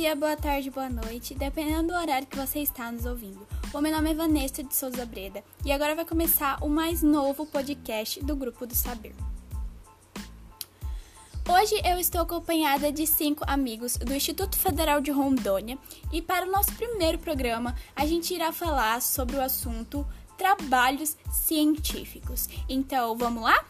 dia, boa tarde, boa noite, dependendo do horário que você está nos ouvindo. O meu nome é Vanessa de Souza Breda e agora vai começar o mais novo podcast do Grupo do Saber. Hoje eu estou acompanhada de cinco amigos do Instituto Federal de Rondônia e para o nosso primeiro programa a gente irá falar sobre o assunto trabalhos científicos. Então, vamos lá?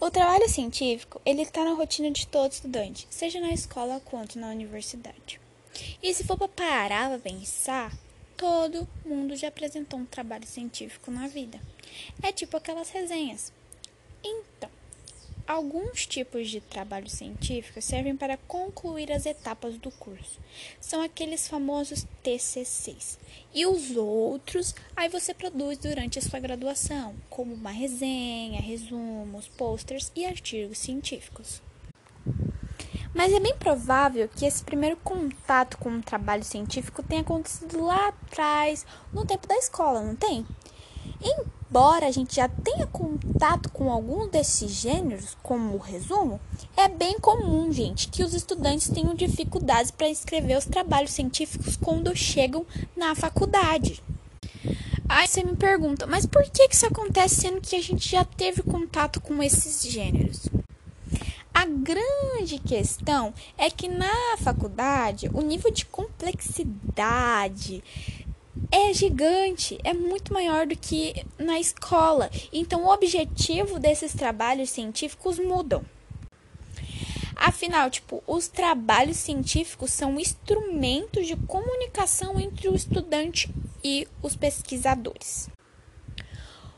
O trabalho científico, ele está na rotina de todo estudante, seja na escola quanto na universidade. E se for para parar para pensar, todo mundo já apresentou um trabalho científico na vida. É tipo aquelas resenhas. Então, Alguns tipos de trabalho científico servem para concluir as etapas do curso. São aqueles famosos TCCs. E os outros, aí você produz durante a sua graduação, como uma resenha, resumos, posters e artigos científicos. Mas é bem provável que esse primeiro contato com o trabalho científico tenha acontecido lá atrás, no tempo da escola, não tem? Embora a gente já tenha contato com algum desses gêneros, como o resumo, é bem comum, gente, que os estudantes tenham dificuldades para escrever os trabalhos científicos quando chegam na faculdade. Aí você me pergunta, mas por que isso acontece sendo que a gente já teve contato com esses gêneros? A grande questão é que na faculdade o nível de complexidade é gigante, é muito maior do que na escola. Então, o objetivo desses trabalhos científicos mudam. Afinal, tipo, os trabalhos científicos são instrumentos de comunicação entre o estudante e os pesquisadores.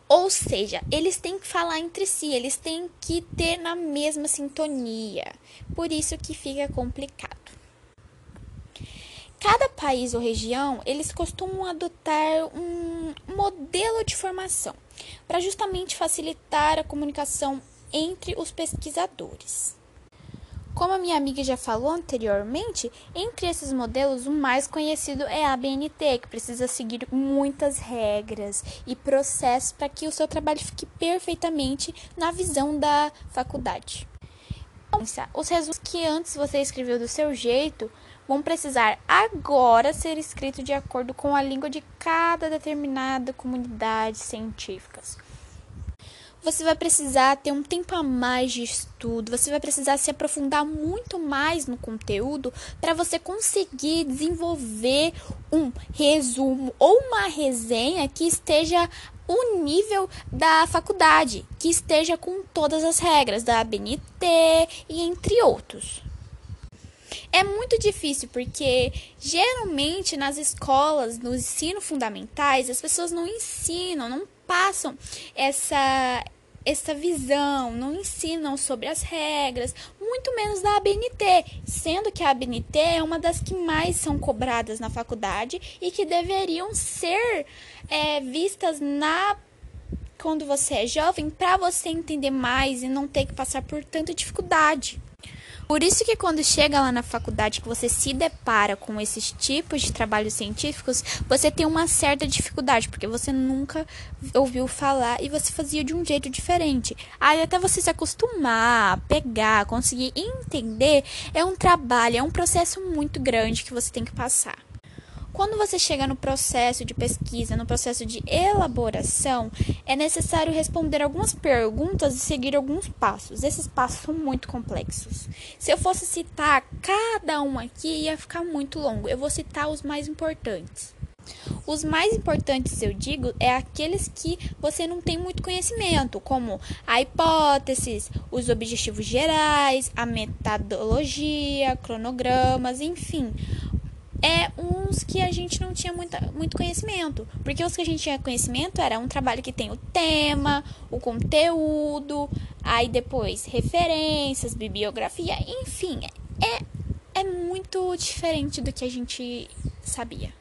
Ou seja, eles têm que falar entre si, eles têm que ter na mesma sintonia. Por isso que fica complicado. Cada país ou região, eles costumam adotar um modelo de formação para justamente facilitar a comunicação entre os pesquisadores. Como a minha amiga já falou anteriormente, entre esses modelos, o mais conhecido é a ABNT, que precisa seguir muitas regras e processos para que o seu trabalho fique perfeitamente na visão da faculdade. Os resumos que antes você escreveu do seu jeito vão precisar agora ser escritos de acordo com a língua de cada determinada comunidade científica. Você vai precisar ter um tempo a mais de estudo, você vai precisar se aprofundar muito mais no conteúdo para você conseguir desenvolver um resumo ou uma resenha que esteja o nível da faculdade, que esteja com todas as regras da ABNT e entre outros. É muito difícil porque geralmente nas escolas, no ensino fundamentais, as pessoas não ensinam, não passam essa essa visão, não ensinam sobre as regras, muito menos da ABNT, sendo que a ABNT é uma das que mais são cobradas na faculdade e que deveriam ser é, vistas na quando você é jovem para você entender mais e não ter que passar por tanta dificuldade. Por isso que quando chega lá na faculdade que você se depara com esses tipos de trabalhos científicos, você tem uma certa dificuldade, porque você nunca ouviu falar e você fazia de um jeito diferente. Aí até você se acostumar, pegar, conseguir entender, é um trabalho, é um processo muito grande que você tem que passar. Quando você chega no processo de pesquisa, no processo de elaboração, é necessário responder algumas perguntas e seguir alguns passos. Esses passos são muito complexos. Se eu fosse citar cada um aqui, ia ficar muito longo. Eu vou citar os mais importantes. Os mais importantes, eu digo, é aqueles que você não tem muito conhecimento, como a hipótese, os objetivos gerais, a metodologia, cronogramas, enfim é uns que a gente não tinha muita, muito conhecimento. Porque os que a gente tinha conhecimento era um trabalho que tem o tema, o conteúdo, aí depois referências, bibliografia, enfim, é, é muito diferente do que a gente sabia.